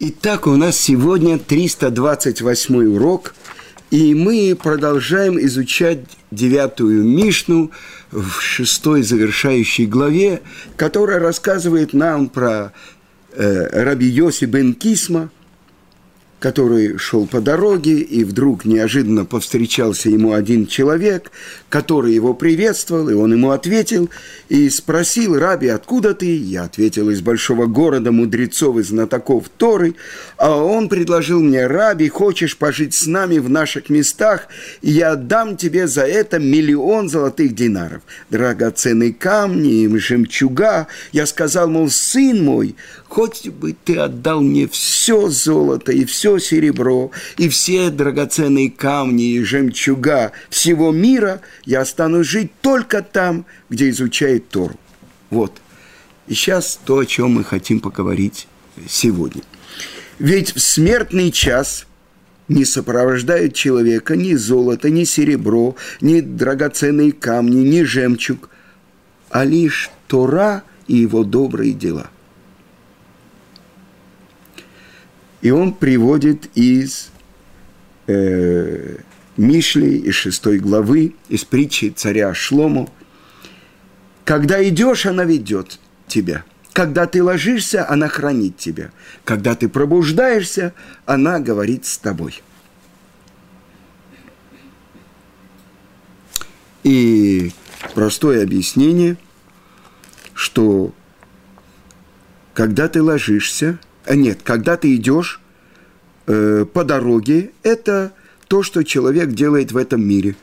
Итак, у нас сегодня 328 урок, и мы продолжаем изучать девятую Мишну в шестой завершающей главе, которая рассказывает нам про э, Раби Йоси бен Кисма – который шел по дороге, и вдруг неожиданно повстречался ему один человек, который его приветствовал, и он ему ответил, и спросил, «Раби, откуда ты?» Я ответил, «Из большого города мудрецов и знатоков Торы». А он предложил мне, «Раби, хочешь пожить с нами в наших местах, и я отдам тебе за это миллион золотых динаров, драгоценные камни, жемчуга». Я сказал, мол, «Сын мой, хоть бы ты отдал мне все золото и все серебро, и все драгоценные камни и жемчуга всего мира, я стану жить только там, где изучает Тору. Вот. И сейчас то, о чем мы хотим поговорить сегодня. Ведь в смертный час не сопровождает человека ни золото, ни серебро, ни драгоценные камни, ни жемчуг, а лишь Тора и его добрые дела – И он приводит из э, Мишли, из шестой главы, из притчи царя Шлому. Когда идешь, она ведет тебя. Когда ты ложишься, она хранит тебя. Когда ты пробуждаешься, она говорит с тобой. И простое объяснение, что когда ты ложишься – нет, когда ты идешь э, по дороге, это то, что человек делает в этом мире.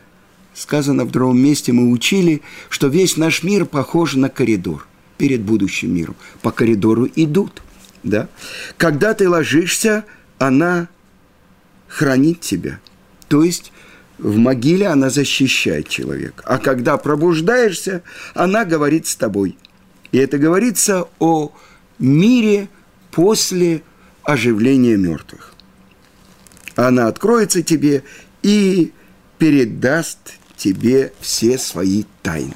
Сказано в другом месте, мы учили, что весь наш мир похож на коридор перед будущим миром. По коридору идут. Да? Когда ты ложишься, она хранит тебя. То есть в могиле она защищает человека. А когда пробуждаешься, она говорит с тобой. И это говорится о мире – после оживления мертвых. Она откроется тебе и передаст тебе все свои тайны.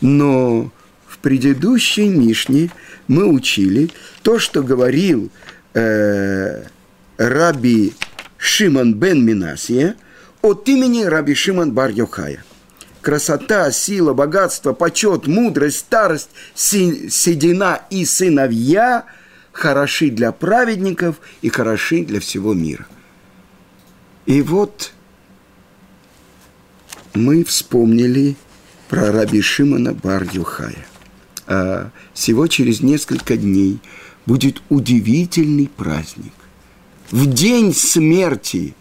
Но в предыдущей Мишне мы учили то, что говорил э, Раби Шимон бен Минасия от имени Раби Шимон бар Йохая. Красота, сила, богатство, почет, мудрость, старость, седина и сыновья – хороши для праведников и хороши для всего мира. И вот мы вспомнили про раби Шимона бар Юхая. А всего через несколько дней будет удивительный праздник. В день смерти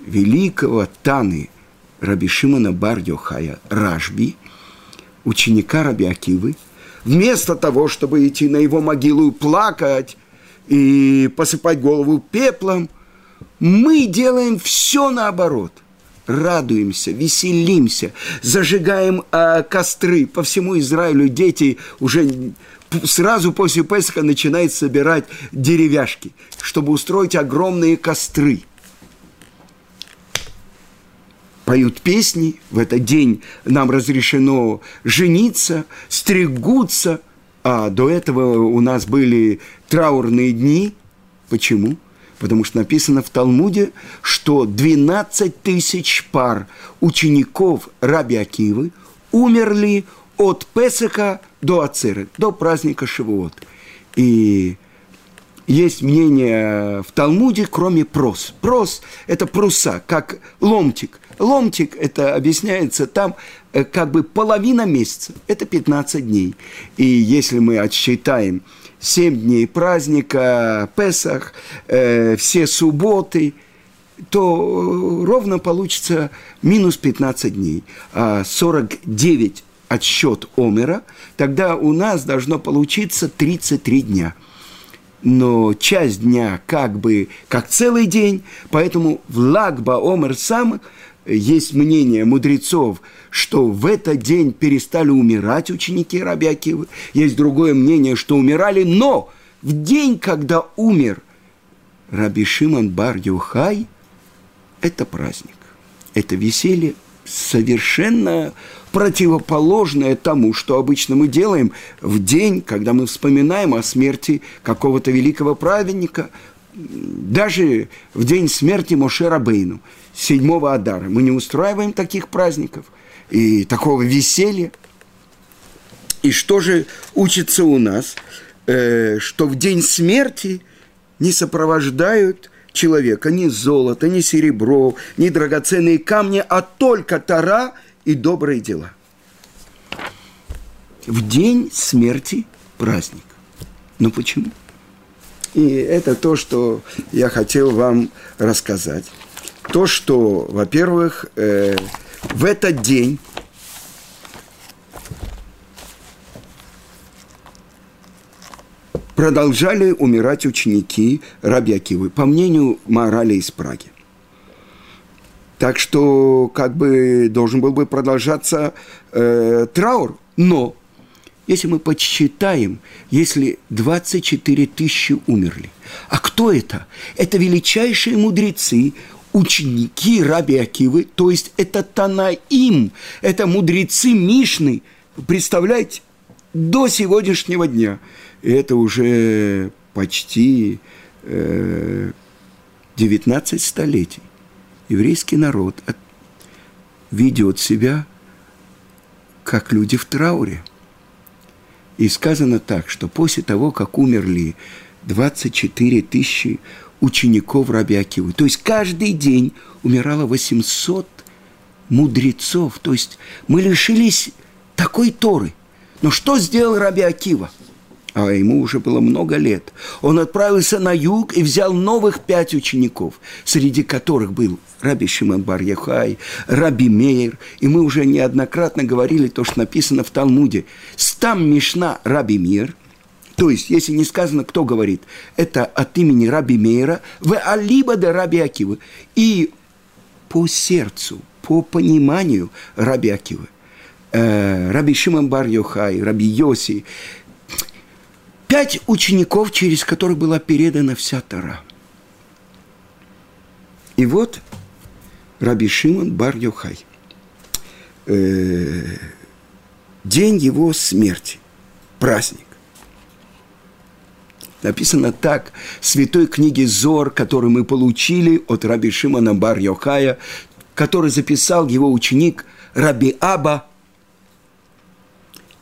великого Таны раби Шимона бар Йохая Ражби, ученика раби Акивы – вместо того, чтобы идти на его могилу и плакать, и посыпать голову пеплом, мы делаем все наоборот. Радуемся, веселимся, зажигаем э, костры. По всему Израилю дети уже сразу после Песха начинают собирать деревяшки, чтобы устроить огромные костры – поют песни, в этот день нам разрешено жениться, стригутся, а до этого у нас были траурные дни. Почему? Потому что написано в Талмуде, что 12 тысяч пар учеников Раби Акивы умерли от Песаха до Ацеры, до праздника Шивот. И есть мнение в Талмуде, кроме прос. Прос – это пруса, как ломтик. Ломтик, это объясняется там, э, как бы половина месяца, это 15 дней. И если мы отсчитаем 7 дней праздника, Песах, э, все субботы, то ровно получится минус 15 дней. А 49 отсчет Омера, тогда у нас должно получиться 33 дня – но часть дня как бы как целый день, поэтому в Лагба Омер сам есть мнение мудрецов, что в этот день перестали умирать ученики Раби. Есть другое мнение, что умирали, но в день, когда умер Раби Шимон бар Юхай, это праздник, это веселье, совершенно противоположное тому, что обычно мы делаем в день, когда мы вспоминаем о смерти какого-то великого праведника, даже в день смерти Моше Рабейну, седьмого Адара. Мы не устраиваем таких праздников и такого веселья. И что же учится у нас? Э, что в день смерти не сопровождают человека ни золото, ни серебро, ни драгоценные камни, а только Тара и добрые дела. В день смерти праздник. Но почему? И это то, что я хотел вам рассказать. То, что, во-первых, э, в этот день продолжали умирать ученики Раби Акивы, по мнению морали из Праги. Так что как бы должен был бы продолжаться э, траур. Но если мы подсчитаем, если 24 тысячи умерли, а кто это? Это величайшие мудрецы, ученики Раби Акивы, то есть это Танаим, это мудрецы Мишны, представляете, до сегодняшнего дня. Это уже почти э, 19 столетий. Еврейский народ ведет себя как люди в трауре. И сказано так, что после того, как умерли 24 тысячи учеников Раби Акивы, то есть каждый день умирало 800 мудрецов, то есть мы лишились такой Торы. Но что сделал Раби Акива? а ему уже было много лет. Он отправился на юг и взял новых пять учеников, среди которых был Раби Шимон бар Раби Мейер, и мы уже неоднократно говорили то, что написано в Талмуде. Стам Мишна Раби Мейер, то есть, если не сказано, кто говорит, это от имени Раби Мейера, в Алиба де Раби Акивы. И по сердцу, по пониманию Раби Акивы, э, Раби Шимон бар Йохай, Раби Йоси, пять учеников, через которых была передана вся Тара. И вот Раби Шимон бар Йохай. Э, день его смерти, праздник. Написано так в святой книге Зор, которую мы получили от Раби Шимона бар Йохая, который записал его ученик Раби Аба.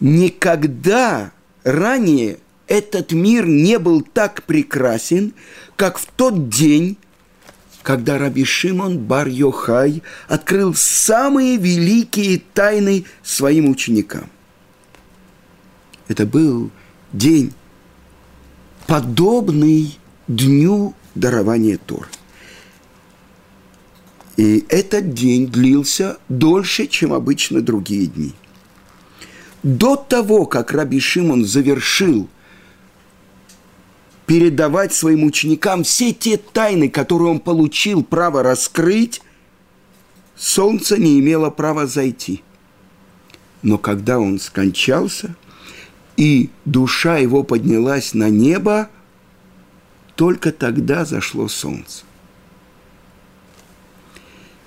Никогда ранее этот мир не был так прекрасен, как в тот день, когда Раби Шимон бар Йохай открыл самые великие тайны своим ученикам. Это был день, подобный дню дарования Тор. И этот день длился дольше, чем обычно другие дни. До того, как Раби Шимон завершил – передавать своим ученикам все те тайны, которые он получил право раскрыть, солнце не имело права зайти. Но когда он скончался, и душа его поднялась на небо, только тогда зашло солнце.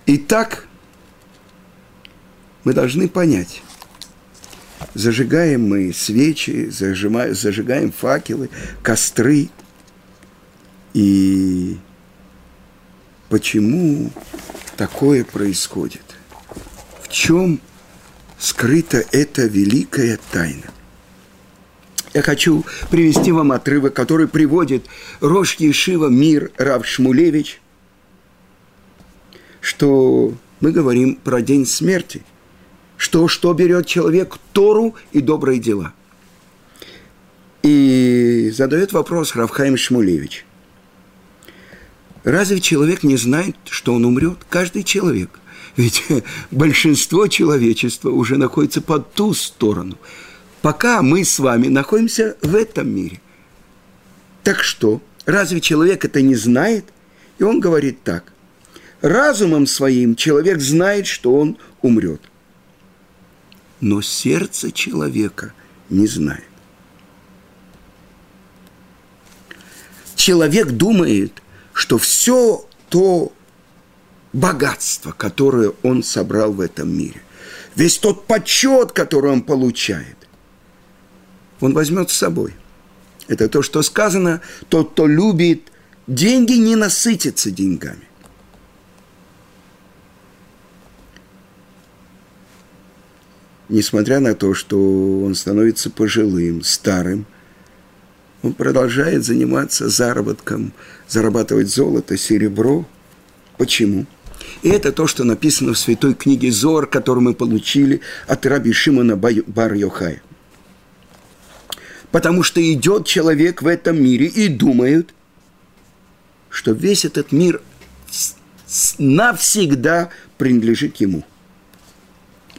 Итак, мы должны понять, Зажигаем мы свечи, зажигаем, зажигаем факелы, костры. И почему такое происходит? В чем скрыта эта великая тайна? Я хочу привести вам отрывок, который приводит Рош Ешива Мир Рав Шмулевич, что мы говорим про день смерти – что, что берет человек Тору и добрые дела. И задает вопрос Равхайм Шмулевич. Разве человек не знает, что он умрет? Каждый человек. Ведь большинство человечества уже находится по ту сторону. Пока мы с вами находимся в этом мире. Так что, разве человек это не знает? И он говорит так. Разумом своим человек знает, что он умрет но сердце человека не знает. Человек думает, что все то, богатство, которое он собрал в этом мире, весь тот почет, который он получает, он возьмет с собой. Это то, что сказано, тот, кто любит деньги, не насытится деньгами. Несмотря на то, что он становится пожилым, старым, он продолжает заниматься заработком, зарабатывать золото, серебро. Почему? И это то, что написано в святой книге Зор, которую мы получили от раби Шимона бар Йохая. Потому что идет человек в этом мире и думает, что весь этот мир навсегда принадлежит ему.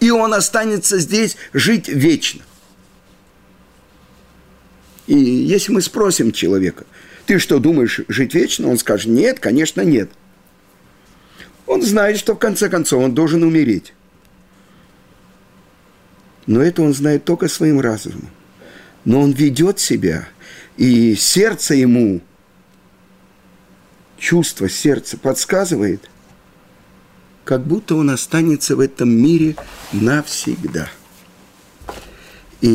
И он останется здесь жить вечно. И если мы спросим человека, ты что, думаешь жить вечно? Он скажет, нет, конечно, нет. Он знает, что в конце концов он должен умереть. Но это он знает только своим разумом. Но он ведет себя, и сердце ему, чувство сердца подсказывает, как будто он останется в этом мире навсегда – и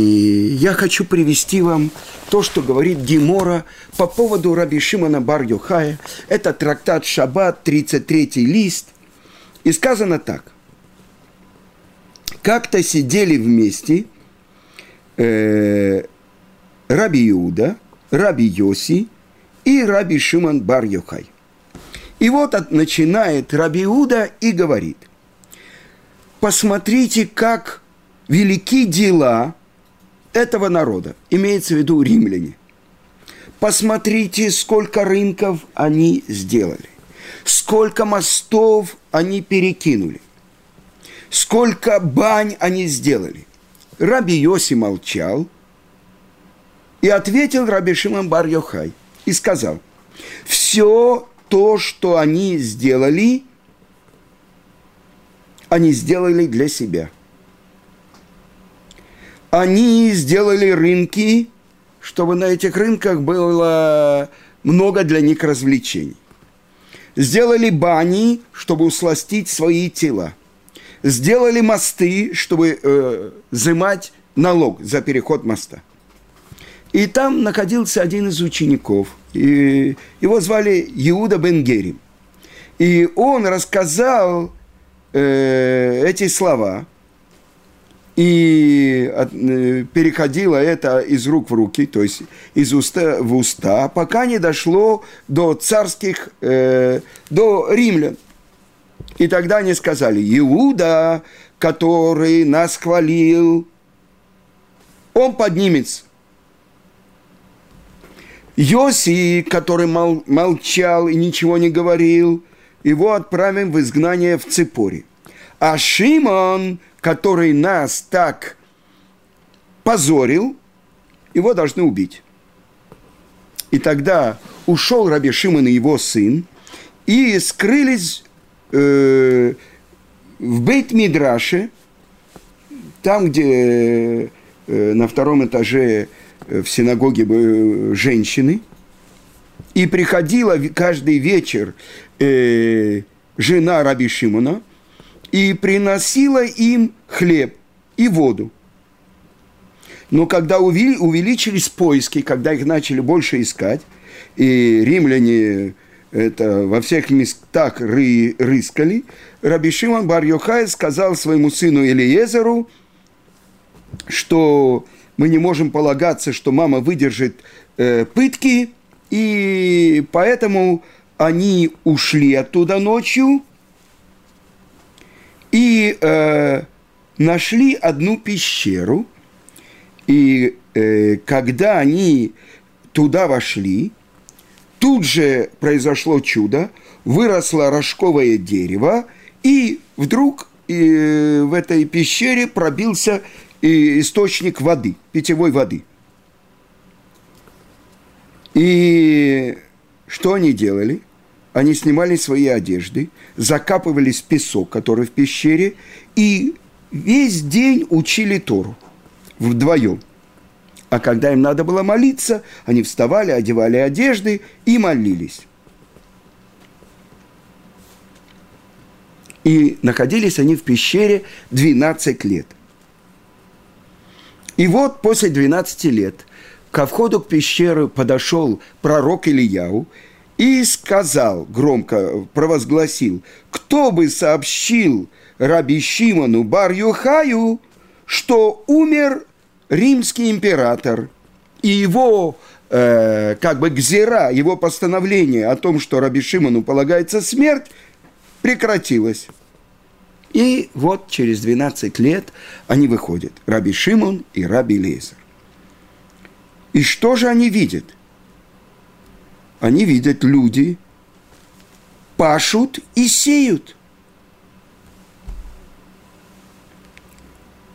я хочу привести вам то, что говорит Гемора по поводу Раби Шимона бар -Йохая. Это трактат Шаббат, 33 лист. И сказано так. Как-то сидели вместе э, Раби Иуда, Раби Йоси и Раби Шимон бар -Йохай. И вот от, начинает Раби Иуда и говорит, посмотрите, как велики дела – этого народа, имеется в виду римляне. Посмотрите, сколько рынков они сделали, сколько мостов они перекинули, сколько бань они сделали. Раби Йоси молчал и ответил Раби Шимон бар Йохай и сказал, все то, что они сделали, они сделали для себя – они сделали рынки, чтобы на этих рынках было много для них развлечений. Сделали бани, чтобы усластить свои тела. Сделали мосты, чтобы э, взимать налог за переход моста. И там находился один из учеников. И его звали Иуда Бенгерим. И он рассказал э, эти слова – и э, переходило это из рук в руки, то есть из уста в уста, пока не дошло до царских, э, до римлян. И тогда они сказали, Иуда, который нас хвалил, он поднимется. Йоси, который мол, молчал и ничего не говорил, его отправим в изгнание в Ципоре. А Шимон, который нас так позорил, его должны убить. И тогда ушел Раби Шимон и его сын, и скрылись э, в Бейт-Мидраше, там, где э, на втором этаже в синагоге были женщины, и приходила каждый вечер э, жена Раби Шимона – и приносила им хлеб и воду. Но когда увеличились поиски, когда их начали больше искать, и римляне это во всех местах ры, рыскали, Раби Шимон бар сказал своему сыну Элиезеру, что мы не можем полагаться, что мама выдержит э, пытки, и поэтому они ушли оттуда ночью – и э, нашли одну пещеру, и э, когда они туда вошли, тут же произошло чудо, выросло рожковое дерево, и вдруг э, в этой пещере пробился э, источник воды, питьевой воды. И что они делали? они снимали свои одежды, закапывались в песок, который в пещере, и весь день учили Тору вдвоем. А когда им надо было молиться, они вставали, одевали одежды и молились. И находились они в пещере 12 лет. И вот после 12 лет ко входу к пещеры подошел пророк Ильяу и сказал, громко провозгласил, кто бы сообщил Раби Шимону бар Юхаю, что умер римский император, и его э, как бы гзера, его постановление о том, что Раби Шимону полагается смерть, прекратилось. И вот через 12 лет они выходят, Раби Шимон и Раби Лезер. И что же они видят? Они видят люди, пашут и сеют.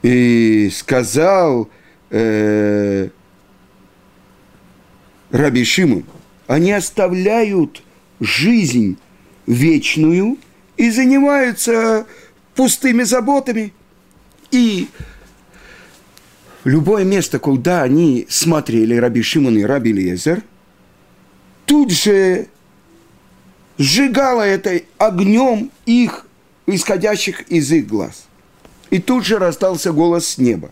И сказал э, Раби Шимон, они оставляют жизнь вечную и занимаются пустыми заботами. И любое место, куда они смотрели, Раби Шимон и Раби Лезер, тут же сжигало это огнем их, исходящих из их глаз. И тут же раздался голос с неба.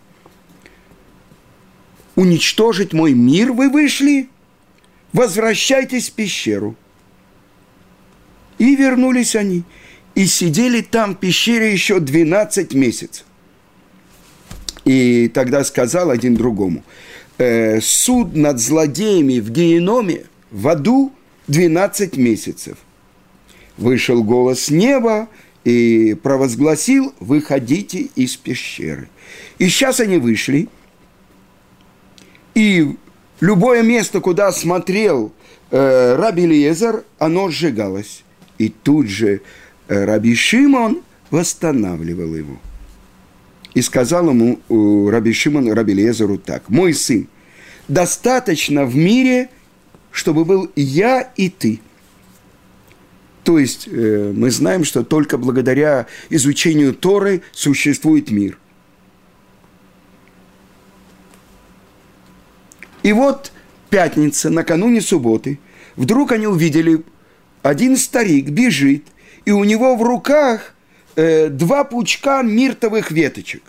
«Уничтожить мой мир вы вышли? Возвращайтесь в пещеру». И вернулись они – и сидели там в пещере еще 12 месяцев. И тогда сказал один другому, э, суд над злодеями в геноме, в аду 12 месяцев. Вышел голос неба и провозгласил, выходите из пещеры. И сейчас они вышли, и любое место, куда смотрел э, Раби Лезер, оно сжигалось. И тут же Раби Шимон восстанавливал его. И сказал ему Раби Шимон Раби Лезеру так, «Мой сын, достаточно в мире, чтобы был я и ты». То есть э, мы знаем, что только благодаря изучению Торы существует мир. И вот пятница, накануне субботы, вдруг они увидели, один старик бежит – и у него в руках э, два пучка миртовых веточек.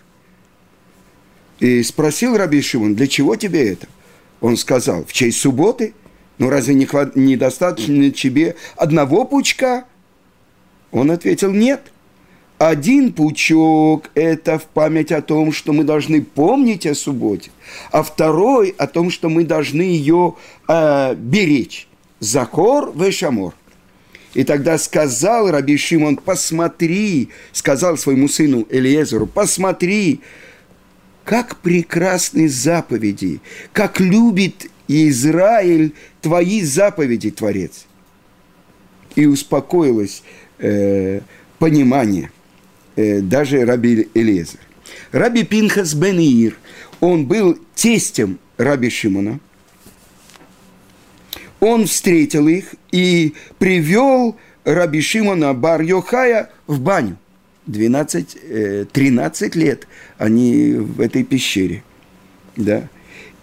И спросил Раби Шимон, для чего тебе это? Он сказал, в честь субботы? Ну разве не хват... недостаточно тебе одного пучка? Он ответил, нет. Один пучок – это в память о том, что мы должны помнить о субботе, а второй – о том, что мы должны ее э, беречь. Закор вешамор. И тогда сказал Раби Шимон, посмотри, сказал своему сыну Элиезеру, посмотри, как прекрасны заповеди, как любит Израиль твои заповеди, Творец. И успокоилось э, понимание э, даже Раби Элиезер. Раби Пинхас бен Ир, он был тестем Раби Шимона – он встретил их и привел Раби Шимона бар Йохая в баню. 12, 13 э, лет они в этой пещере. Да.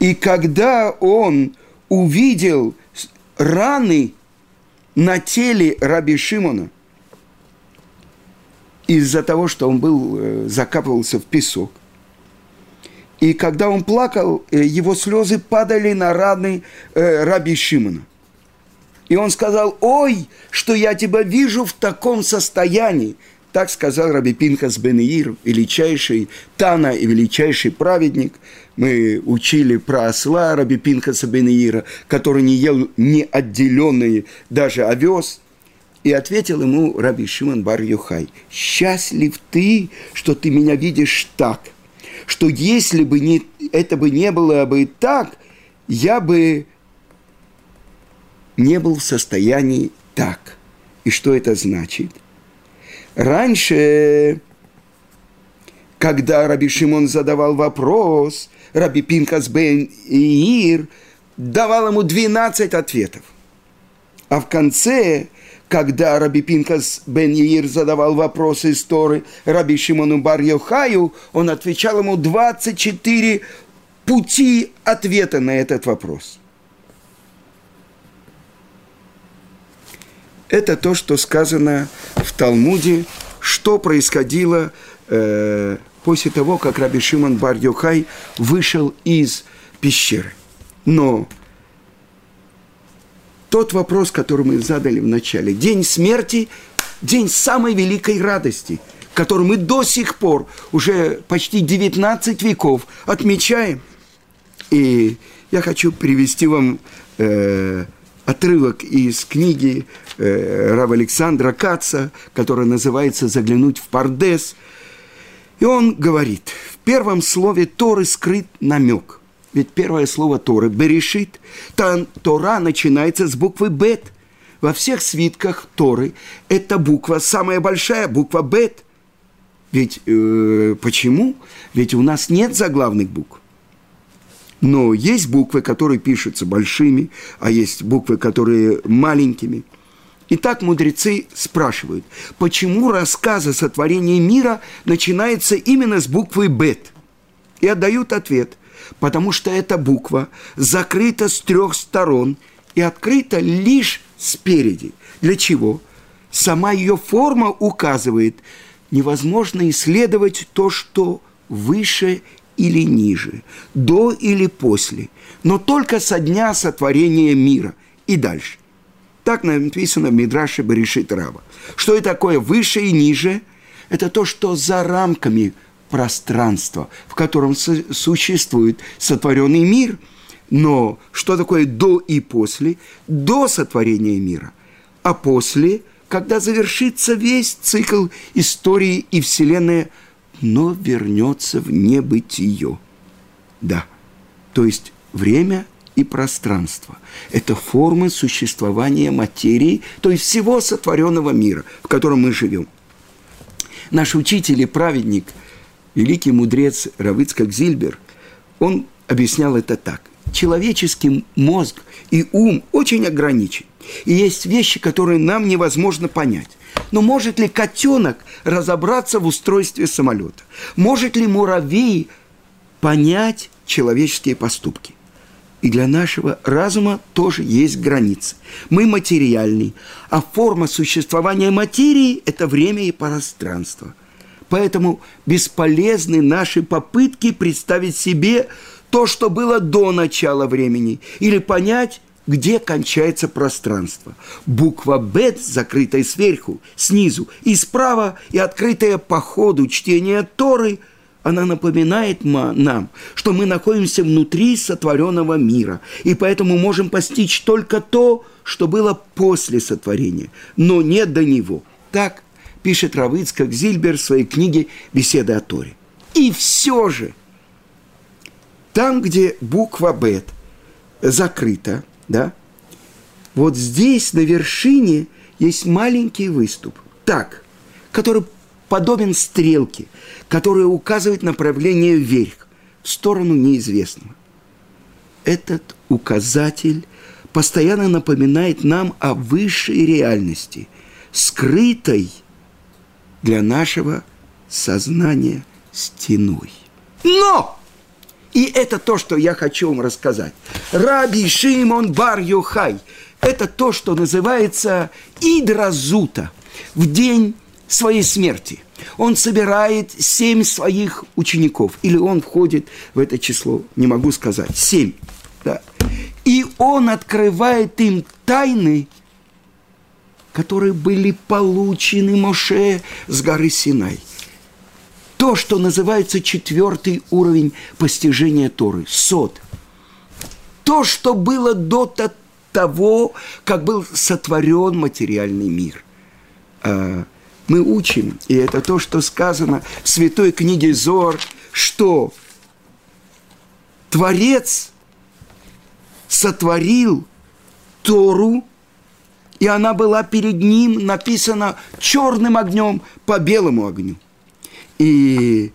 И когда он увидел раны на теле Раби Шимона, из-за того, что он был, э, закапывался в песок, и когда он плакал, э, его слезы падали на раны Раби Шимона. И он сказал, ой, что я тебя вижу в таком состоянии. Так сказал Раби Пинхас бен Ир, величайший Тана и величайший праведник. Мы учили про осла Раби Пинхаса бен Ира, который не ел не отделенные даже овес. И ответил ему Раби Шимон бар Юхай, счастлив ты, что ты меня видишь так, что если бы не, это бы не было бы так, я бы не был в состоянии так. И что это значит? Раньше, когда Раби Шимон задавал вопрос, Раби Пинкас бен Иир давал ему 12 ответов. А в конце, когда Раби Пинкас бен Иир задавал вопрос из Торы Раби Шимону бар Йохаю, он отвечал ему 24 пути ответа на этот вопрос – Это то, что сказано в Талмуде, что происходило э, после того, как Раби Шимон бар Йохай вышел из пещеры. Но тот вопрос, который мы задали в начале, день смерти, день самой великой радости, который мы до сих пор, уже почти 19 веков, отмечаем. И я хочу привести вам э, отрывок из книги э, Рава Александра Каца, которая называется «Заглянуть в Пардес». И он говорит, в первом слове Торы скрыт намек. Ведь первое слово Торы – «берешит». Там Тора начинается с буквы «бет». Во всех свитках Торы эта буква, самая большая буква «бет». Ведь э, почему? Ведь у нас нет заглавных букв. Но есть буквы, которые пишутся большими, а есть буквы, которые маленькими. И так мудрецы спрашивают, почему рассказ о сотворении мира начинается именно с буквы «бет». И отдают ответ, потому что эта буква закрыта с трех сторон и открыта лишь спереди. Для чего? Сама ее форма указывает, невозможно исследовать то, что выше или ниже, до или после, но только со дня сотворения мира и дальше. Так написано в Мидраше Берешит Раба. Что это такое выше и ниже? Это то, что за рамками пространства, в котором существует сотворенный мир. Но что такое до и после? До сотворения мира. А после, когда завершится весь цикл истории и Вселенная – но вернется в небытие. Да, то есть время и пространство. Это формы существования материи, то есть всего сотворенного мира, в котором мы живем. Наш учитель и праведник, великий мудрец Равыцкак Зильбер, он объяснял это так. Человеческий мозг и ум очень ограничен. И есть вещи, которые нам невозможно понять. Но может ли котенок разобраться в устройстве самолета? Может ли муравей понять человеческие поступки? И для нашего разума тоже есть границы. Мы материальный, а форма существования материи – это время и пространство. Поэтому бесполезны наши попытки представить себе то, что было до начала времени, или понять, где кончается пространство. Буква «бет», закрытая сверху, снизу и справа, и открытая по ходу чтения Торы, она напоминает нам, что мы находимся внутри сотворенного мира, и поэтому можем постичь только то, что было после сотворения, но не до него. Так пишет Равыцкак Зильбер в своей книге «Беседа о Торе». И все же, там, где буква «бет» закрыта, да? Вот здесь, на вершине, есть маленький выступ, так, который подобен стрелке, которая указывает направление вверх, в сторону неизвестного. Этот указатель постоянно напоминает нам о высшей реальности, скрытой для нашего сознания стеной. Но! И это то, что я хочу вам рассказать. Раби Шимон Бар Йохай – это то, что называется Идразута в день своей смерти. Он собирает семь своих учеников, или он входит в это число, не могу сказать, семь. Да. И он открывает им тайны, которые были получены Моше с горы Синай то, что называется четвертый уровень постижения Торы, сот. То, что было до того, как был сотворен материальный мир. А, мы учим, и это то, что сказано в святой книге Зор, что Творец сотворил Тору, и она была перед ним написана черным огнем по белому огню – и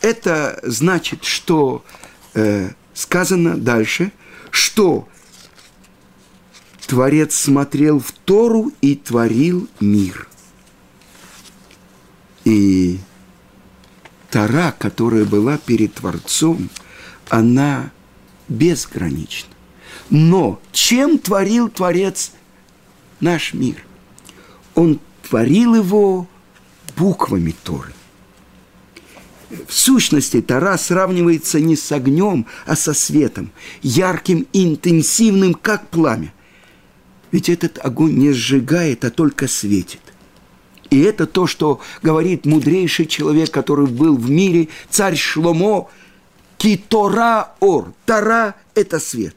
это значит, что э, сказано дальше, что Творец смотрел в Тору и творил мир. И Тора, которая была перед Творцом, она безгранична. Но чем творил Творец наш мир? Он творил его буквами Торы. В сущности, Тора сравнивается не с огнем, а со светом, ярким и интенсивным, как пламя. Ведь этот огонь не сжигает, а только светит. И это то, что говорит мудрейший человек, который был в мире, царь Шломо, Китора Ор. Тора – это свет.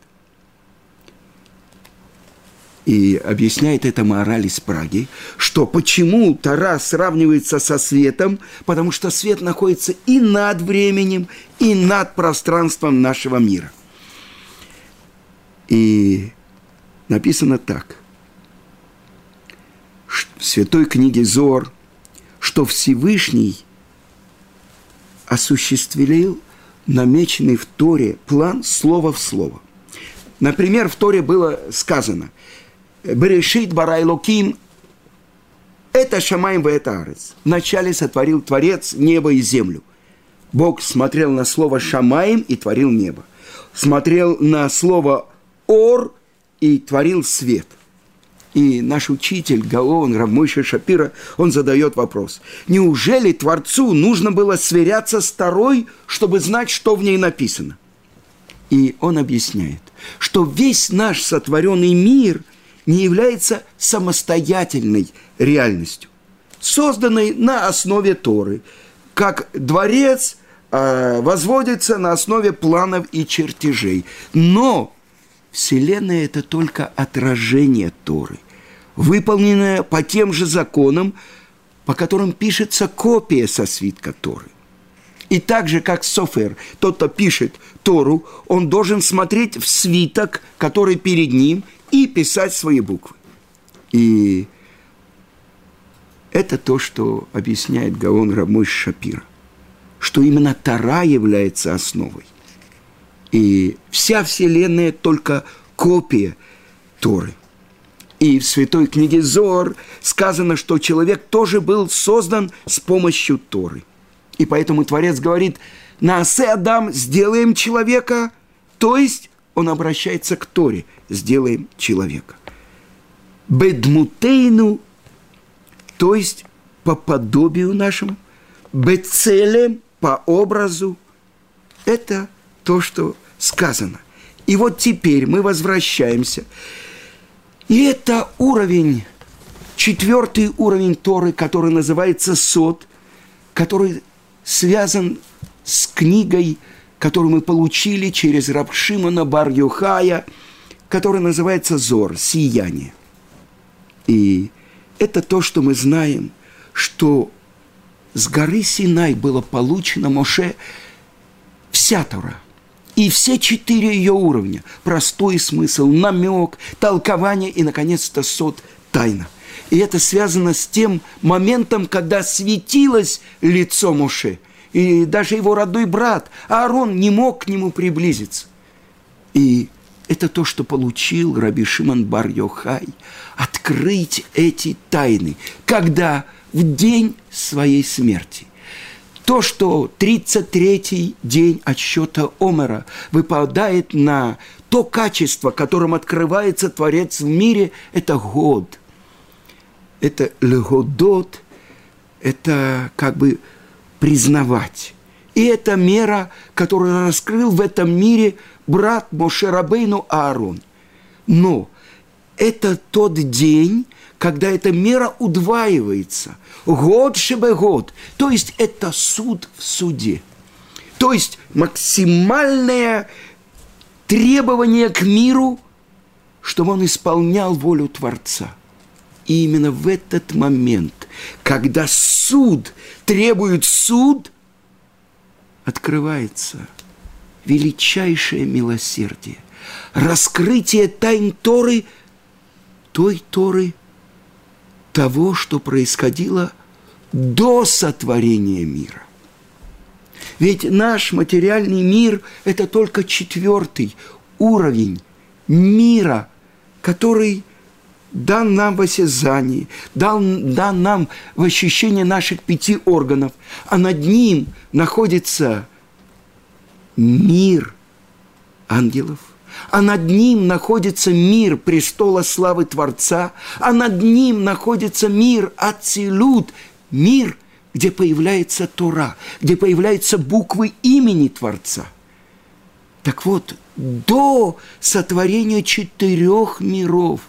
И объясняет это мораль из Праги, что почему Тора сравнивается со светом, потому что свет находится и над временем, и над пространством нашего мира. И написано так. В святой книге Зор, что Всевышний осуществил намеченный в Торе план слово в слово. Например, в Торе было сказано «Берешит барай локим это Шамаем это Арец. Вначале сотворил Творец небо и землю. Бог смотрел на слово Шамаем и творил небо. Смотрел на слово Ор и творил свет. И наш учитель Гаон Равмойша Шапира, он задает вопрос. Неужели Творцу нужно было сверяться с второй, чтобы знать, что в ней написано? И он объясняет, что весь наш сотворенный мир не является самостоятельной реальностью, созданной на основе Торы, как дворец э, возводится на основе планов и чертежей. Но Вселенная – это только отражение Торы, выполненное по тем же законам, по которым пишется копия со свитка Торы. И так же, как Софер, тот, кто пишет Тору, он должен смотреть в свиток, который перед ним, и писать свои буквы. И это то, что объясняет Гаон Рамой Шапира, что именно Тара является основой. И вся Вселенная только копия Торы. И в святой книге Зор сказано, что человек тоже был создан с помощью Торы. И поэтому Творец говорит, на Асе Адам сделаем человека, то есть он обращается к Торе, сделаем человека. Бедмутейну, то есть по подобию нашему, бецелем, по образу, это то, что сказано. И вот теперь мы возвращаемся. И это уровень, четвертый уровень Торы, который называется Сот, который связан с книгой, которую мы получили через Рабшимана Бар-Юхая, которая называется Зор, сияние. И это то, что мы знаем, что с горы Синай было получено Моше вся Тора – и все четыре ее уровня – простой смысл, намек, толкование и, наконец-то, сот – тайна. И это связано с тем моментом, когда светилось лицо Моше. И даже его родной брат Аарон не мог к нему приблизиться. И это то, что получил Раби Шимон бар Йохай. Открыть эти тайны, когда в день своей смерти то, что 33-й день отсчета Омера выпадает на то качество, которым открывается Творец в мире, это год. Это легодот, это как бы признавать. И это мера, которую раскрыл в этом мире брат Мошерабейну Аарон. Но это тот день, когда эта мера удваивается. Год шебе год. То есть это суд в суде. То есть максимальное требование к миру, чтобы он исполнял волю Творца. И именно в этот момент, когда суд требует суд, открывается величайшее милосердие, раскрытие тайн Торы, той Торы, того, что происходило до сотворения мира. Ведь наш материальный мир – это только четвертый уровень мира, который дан нам в осязании, дан, дан нам в ощущении наших пяти органов, а над ним находится мир ангелов, а над ним находится мир престола славы Творца, а над ним находится мир Ацилут, мир, где появляется Тора, где появляются буквы имени Творца. Так вот, до сотворения четырех миров,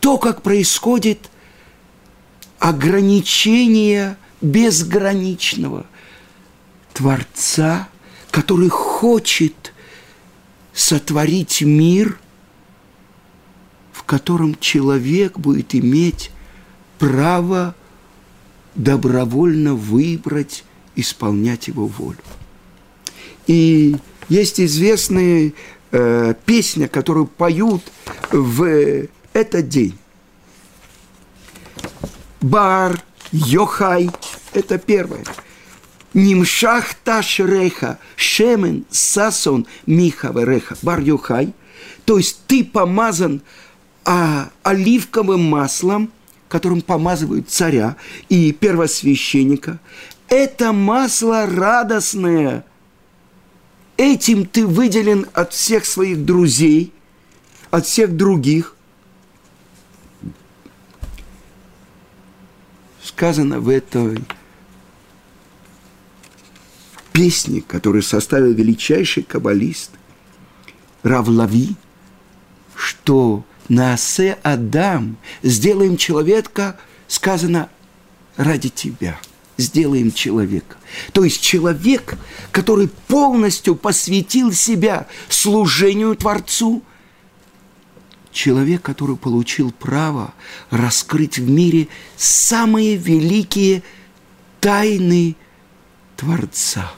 то, как происходит ограничение безграничного Творца, который хочет сотворить мир, в котором человек будет иметь право добровольно выбрать, исполнять его волю. И есть известная э, песня, которую поют в этот день. Бар, Йохай – это первое. Нимшах ташреха, шемен, сасон, михавереха, бар Йохай. То есть ты помазан а, оливковым маслом, которым помазывают царя и первосвященника. Это масло радостное. Этим ты выделен от всех своих друзей, от всех других. Сказано в этой песне, которую составил величайший каббалист Равлави, что на Асе Адам сделаем человека, сказано, ради тебя. Сделаем человека. То есть человек, который полностью посвятил себя служению Творцу, человек, который получил право раскрыть в мире самые великие тайны Творца.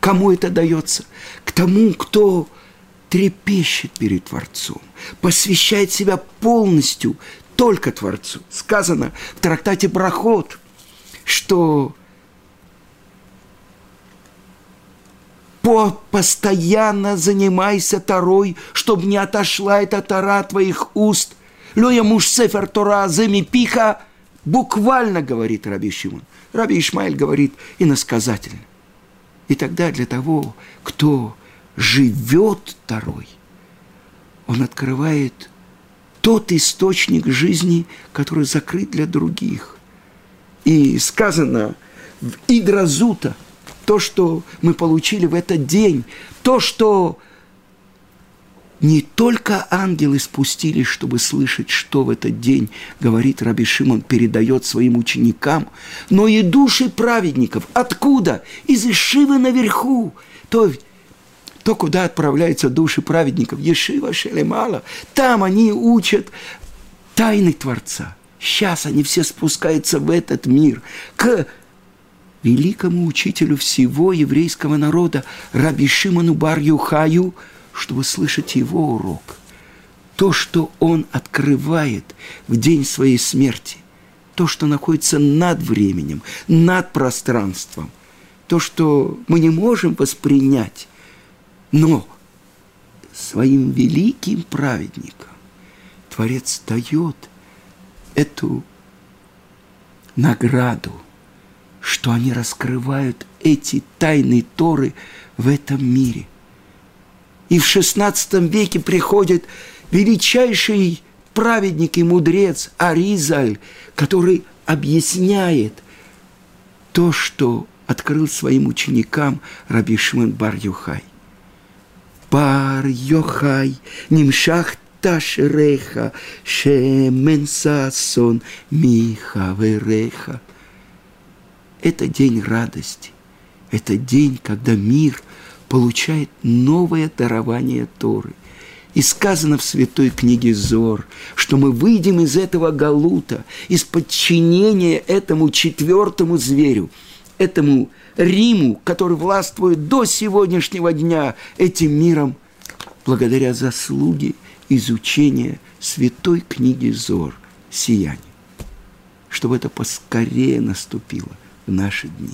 Кому это дается? К тому, кто трепещет перед Творцом, посвящает себя полностью только Творцу. Сказано в трактате Брахот, что по постоянно занимайся Торой, чтобы не отошла эта Тора твоих уст. Лоя муж сефер Тора земи пиха, буквально говорит Раби Шимон. Раби Ишмаэль говорит иносказательно. И тогда для того, кто живет второй. Он открывает тот источник жизни, который закрыт для других. И сказано в Идразута, то, что мы получили в этот день, то, что не только ангелы спустились, чтобы слышать, что в этот день говорит Раби Шимон, передает своим ученикам, но и души праведников. Откуда? Из Ишивы наверху. То то, куда отправляются души праведников, Ешива Шелемала, там они учат тайны Творца. Сейчас они все спускаются в этот мир, к великому учителю всего еврейского народа, Раби Шимону Бар Юхаю, чтобы слышать его урок. То, что он открывает в день своей смерти, то, что находится над временем, над пространством, то, что мы не можем воспринять, но своим великим праведникам Творец дает эту награду, что они раскрывают эти тайны Торы в этом мире. И в XVI веке приходит величайший праведник и мудрец Аризаль, который объясняет то, что открыл своим ученикам Раби Шимон Бар-Юхай. Бар Йохай, Нимшах Ташреха, Шемен Сасон, Миха Вереха. Это день радости. Это день, когда мир получает новое дарование Торы. И сказано в святой книге Зор, что мы выйдем из этого галута, из подчинения этому четвертому зверю, этому Риму, который властвует до сегодняшнего дня этим миром, благодаря заслуге изучения святой книги Зор «Сияние», чтобы это поскорее наступило наши дни.